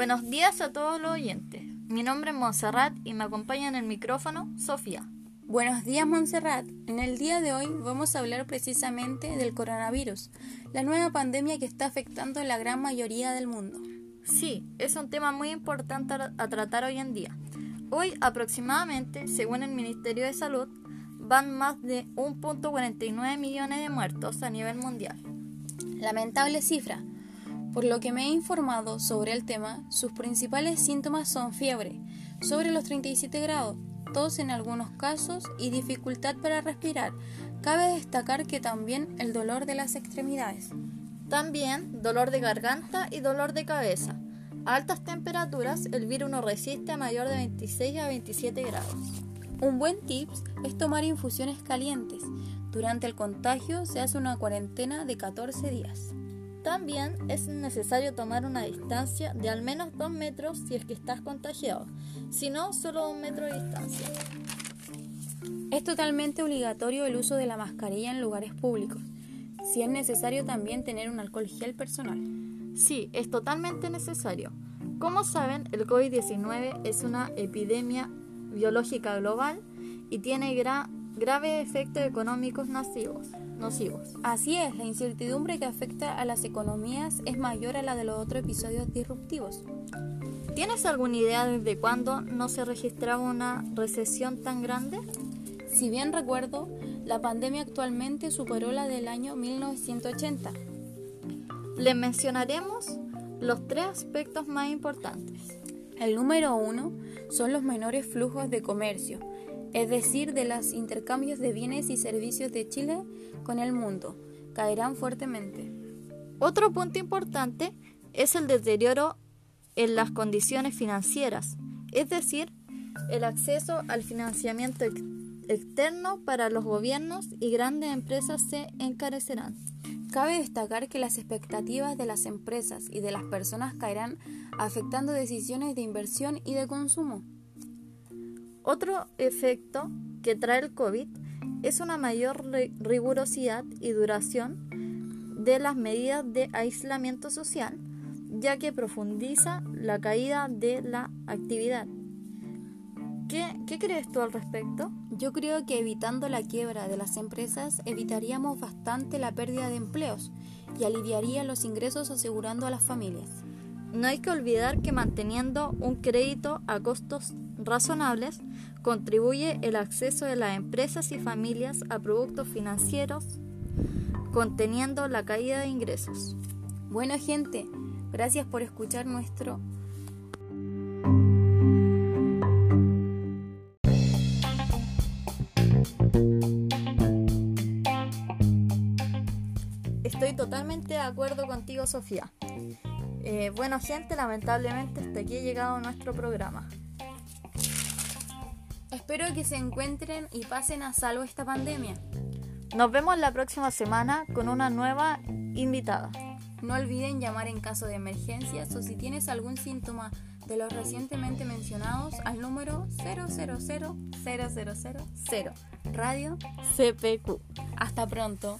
Buenos días a todos los oyentes. Mi nombre es Montserrat y me acompaña en el micrófono Sofía. Buenos días Montserrat. En el día de hoy vamos a hablar precisamente del coronavirus, la nueva pandemia que está afectando a la gran mayoría del mundo. Sí, es un tema muy importante a tratar hoy en día. Hoy aproximadamente, según el Ministerio de Salud, van más de 1.49 millones de muertos a nivel mundial. Lamentable cifra, por lo que me he informado sobre el tema, sus principales síntomas son fiebre, sobre los 37 grados, tos en algunos casos y dificultad para respirar. Cabe destacar que también el dolor de las extremidades. También dolor de garganta y dolor de cabeza. A altas temperaturas el virus no resiste a mayor de 26 a 27 grados. Un buen tips es tomar infusiones calientes. Durante el contagio se hace una cuarentena de 14 días. También es necesario tomar una distancia de al menos 2 metros si es que estás contagiado, si no, solo un metro de distancia. Es totalmente obligatorio el uso de la mascarilla en lugares públicos. Si es necesario también tener un alcohol gel personal. Sí, es totalmente necesario. Como saben, el COVID-19 es una epidemia biológica global y tiene gran graves efectos económicos nocivos, nocivos. Así es, la incertidumbre que afecta a las economías es mayor a la de los otros episodios disruptivos. ¿Tienes alguna idea desde cuándo no se registraba una recesión tan grande? Si bien recuerdo, la pandemia actualmente superó la del año 1980. Les mencionaremos los tres aspectos más importantes. El número uno son los menores flujos de comercio, es decir, de los intercambios de bienes y servicios de Chile con el mundo, caerán fuertemente. Otro punto importante es el deterioro en las condiciones financieras, es decir, el acceso al financiamiento externo para los gobiernos y grandes empresas se encarecerán. Cabe destacar que las expectativas de las empresas y de las personas caerán afectando decisiones de inversión y de consumo. Otro efecto que trae el COVID es una mayor rigurosidad y duración de las medidas de aislamiento social, ya que profundiza la caída de la actividad. ¿Qué, ¿Qué, crees tú al respecto? Yo creo que evitando la quiebra de las empresas evitaríamos bastante la pérdida de empleos y aliviaría los ingresos asegurando a las familias. No hay que olvidar que manteniendo un crédito a costos razonables contribuye el acceso de las empresas y familias a productos financieros, conteniendo la caída de ingresos. Bueno gente, gracias por escuchar nuestro Estoy totalmente de acuerdo contigo, Sofía. Eh, bueno, gente, lamentablemente hasta aquí ha llegado nuestro programa. Espero que se encuentren y pasen a salvo esta pandemia. Nos vemos la próxima semana con una nueva invitada. No olviden llamar en caso de emergencias o si tienes algún síntoma de los recientemente mencionados al número 000 Radio CPQ. Hasta pronto.